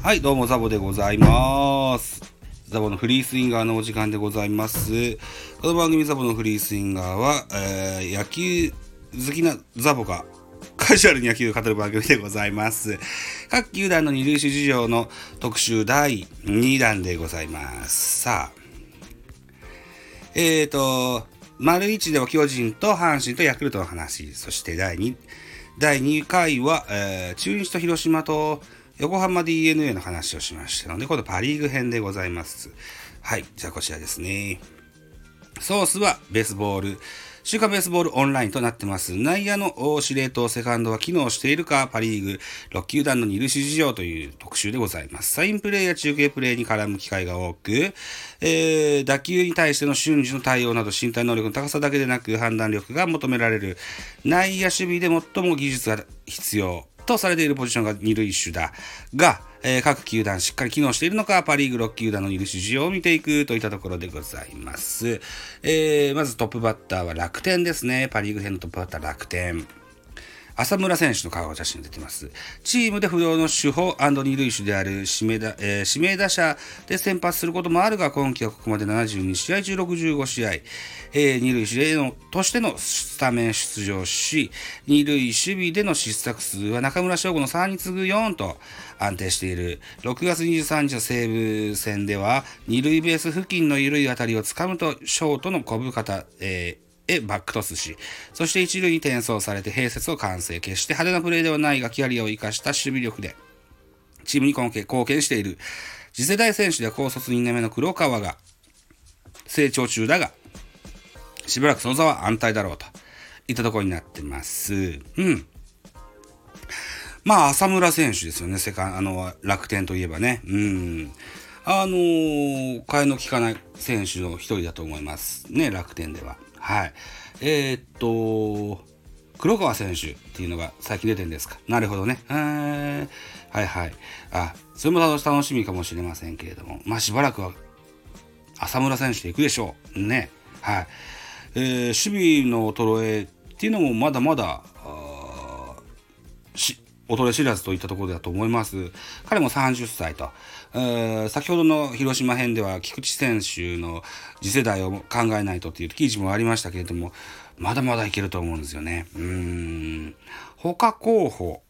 はい、どうもザボでございます。ザボのフリースインガーのお時間でございます。この番組ザボのフリースインガーは、えー野球好きなザボが カジュアルに野球を語る番組でございます。各球団の二塁手事情の特集第2弾でございます。さあ、えーと、丸1では巨人と阪神とヤクルトの話、そして第 2, 第2回は、えー中日と広島と横浜 d n a の話をしましたので、今度パ・リーグ編でございます。はい、じゃあこちらですね。ソースはベースボール。週刊ベースボールオンラインとなってます。内野の司令塔、セカンドは機能しているか、パリーグ6球団の二塁手事情という特集でございます。サインプレーや中継プレーに絡む機会が多く、えー打球に対しての瞬時の対応など身体能力の高さだけでなく判断力が求められる内野守備で最も技術が必要とされているポジションが2塁手だが、えー各球団しっかり機能しているのか、パ・リーグ6球団の二塁手事情を見ていくといったところでございます。えーまずトップバッターは楽天ですね。パ・リーグ編のトップバッター楽天。浅村選手の顔が写真に出てます。チームで不動の主砲二塁手である指名、えー指名打者で先発することもあるが、今季はここまで72試合中65試合、えー二塁手のとしてのスタメン出場し、二塁守備での失策数は中村翔吾の3に次ぐ4と安定している。6月23日の西武戦では、二塁ベース付近の緩い当たりをつかむと、ショートの小深田、えーへバックトスし、そして一塁に転送されて併設を完成。決して派手なプレーではないが、キャリアを生かした守備力で、チームに貢献している。次世代選手では高卒2年目の黒川が成長中だが、しばらくその座は安泰だろうといったところになってます。うん。まあ、浅村選手ですよね、セカンあの、楽天といえばね。うん。あのー、替えの利かない選手の一人だと思います。ね、楽天では。はい。えーっと、黒川選手っていうのが最近出てるんですか？なるほどね。はいはい。あ、それも楽しみかもしれませんけれども、まあしばらくは浅村選手で行くでしょう。ね。はい。えー守備の衰えっていうのもまだまだ、衰え知らずといったところだと思います。彼も30歳と。先ほどの広島編では菊池選手の次世代を考えないとっていう記事もありましたけれども、まだまだいけると思うんですよね。うん。他候補。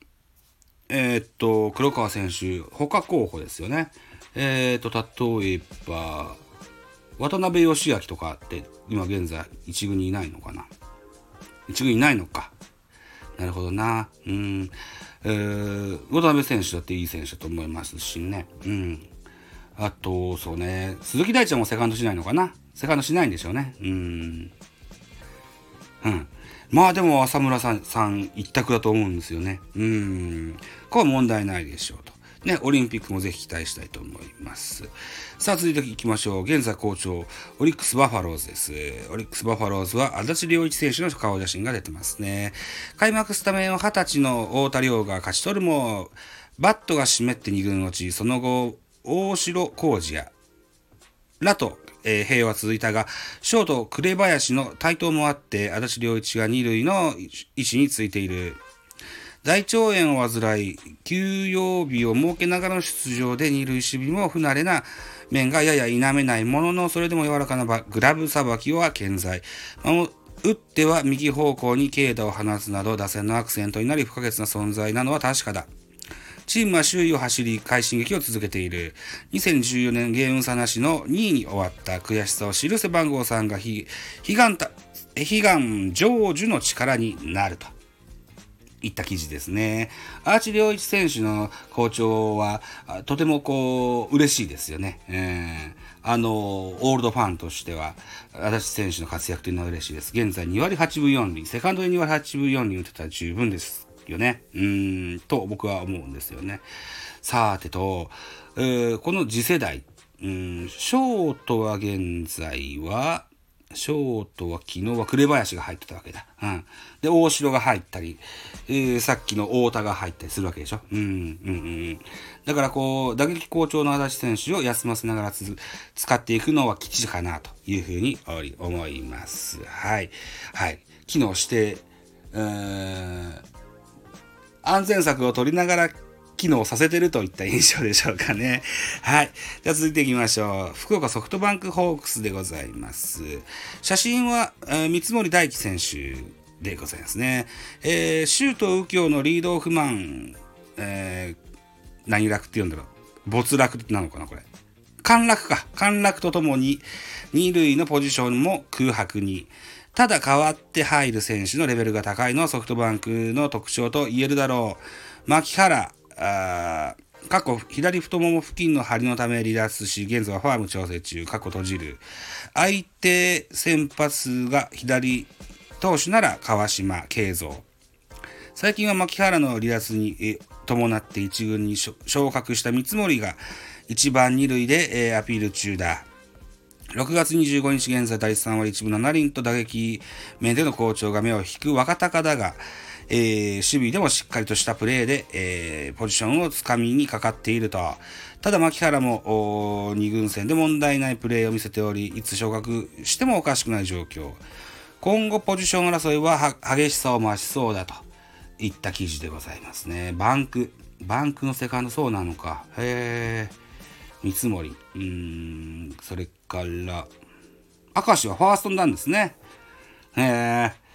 えーっと、黒川選手、他候補ですよね。えーっと、例えば、渡辺義明とかって今現在一軍にいないのかな一軍にいないのか。なるほどな。うん。えー、渡辺選手だっていい選手だと思いますしね。うん。あと、そうね、鈴木大ちゃんもセカンドしないのかな？セカンドしないんでしょうね。うん。うん。まあでも浅村さんさん一択だと思うんですよね。うん。これは問題ないでしょうと。ね、オリンピックもぜひ期待したいと思います。さあ、続いていきましょう。現在好調、オリックス・バファローズです。オリックス・バファローズは安達了一選手の顔写真が出てますね。開幕スタメンを20歳の太田椋が勝ち取るも、バットが湿って2軍落ち、その後、大城滉二やらと、えー併用が続いたが、ショート紅林の台頭もあって、安達了一が二塁の位置についている。大腸炎を患い、休養日を設けながらの出場で二塁守備も不慣れな面がやや否めないものの、それでも柔らかなバグラブさばきは健在。打っては右方向に軽打を放つなど、打線のアクセントになり不可欠な存在なのは確かだ。チームは周囲を走り、快進撃を続けている。2014年ゲーム差なしの2位に終わった悔しさを知る背番号3が悲願悲願成就の力になると。いった記事ですね。アーチ良一選手の好調は、とてもこう、嬉しいですよね。えーあの、オールドファンとしては、足立選手の活躍というのは嬉しいです。現在2割8分4厘、セカンドで2割8分4厘打てたら十分ですよね。うん、と僕は思うんですよね。さてと、えーこの次世代、うん、ショートは現在は、ショートは昨日は紅林が入ってたわけだ。うん。で、大城が入ったり、えーさっきの太田が入ったりするわけでしょ？うん、うん、うん。だからこう、打撃好調の足立選手を休ませながらつ使っていくのは吉かなというふうに思います。はい。はい。機能して、えー安全策を取りながら機能させてるといった印象でしょうかね。はい。じゃあ続いていきましょう。福岡ソフトバンクホークスでございます。写真は、えー、三森大輝選手でございますね。えー、周東右京のリードオフマン、えー、何楽って言うんだろう。没落なのかな、これ。陥落か。陥落とともに、二塁のポジションも空白に。ただ代わって入る選手のレベルが高いのはソフトバンクの特徴と言えるだろう。牧原、あ過去左太もも付近の張りのため離脱し、現在はファーム調整中、過去閉じる。相手先発が左投手なら川島、慶三。最近は牧原の離脱に伴って一軍に昇格した三森が1番2塁でアピール中だ。6月25日現在第3割1分7厘と打撃面での好調が目を引く若隆だが、えー、守備でもしっかりとしたプレーで、えー、ポジションをつかみにかかっていると。ただ、牧原も2軍戦で問題ないプレーを見せており、いつ昇格してもおかしくない状況。今後、ポジション争いは激しさを増しそうだといった記事でございますね。バンク。バンクのセカンドそうなのか。へえ。三森。うん、それから、明石はファーストなんですね。へえ。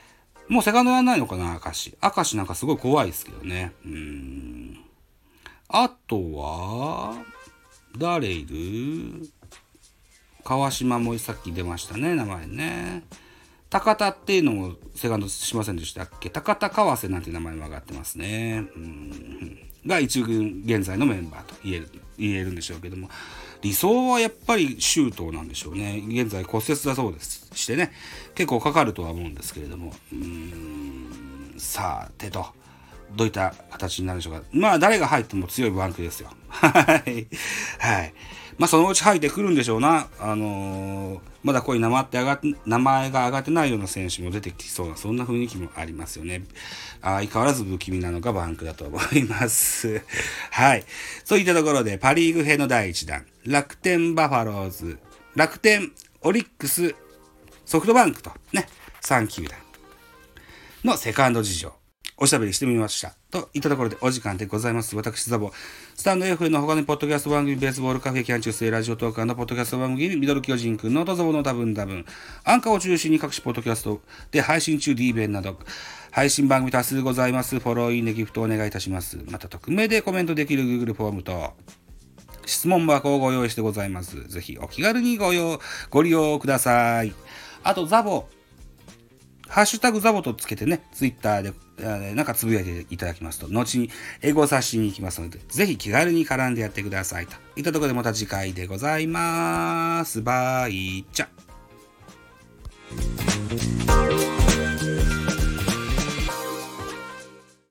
もうセカンドやんないのかな、明石。明石なんかすごい怖いですけどね。うん。あとは、誰いる？川島もさっき出ましたね、名前ね。高田っていうのもセカンドしませんでしたっけ？高田川瀬なんて名前も上がってますね。うんが一軍現在のメンバーと言える言えるんでしょうけども理想はやっぱり周東なんでしょうね。現在骨折だそうですしてね。結構かかるとは思うんですけれども。うん。さあてと。どういった形になるでしょうか。まあ誰が入っても強いバンクですよ。はい。はい。まあそのうち入ってくるんでしょうな。あのー、まだこういう名前って上がって名前が上がってないような選手も出てきそうなそんな雰囲気もありますよね。相変わらず不気味なのがバンクだと思います。はい。そういったところで、パリーグ編の第1弾、楽天バファローズ、楽天、オリックス、ソフトバンクと。ね、3球団。のセカンド事情、おしゃべりしてみました。といったところでお時間でございます。私、ザボ。スタンド F の他にポッドキャスト番組、ベースボールカフェ、キャン中世、ラジオトーカーのポッドキャスト番組、ミドル巨人くんのトザボの多分多分、アンカーを中心に各種ポッドキャストで配信中 D 弁など、配信番組多数ございます。フォロー、いいね、ギフトお願いいたします。また、匿名でコメントできる Google フォームと、質問箱をご用意してございます。ぜひお気軽にご用、ご利用ください。あと、ザボ。ハッシュタグザボとつけてね、ツイッターで、なんかつぶやいていただきますと、後に英語を冊子に行きますので、ぜひ気軽に絡んでやってください。といったところでまた次回でございます。バイチャ。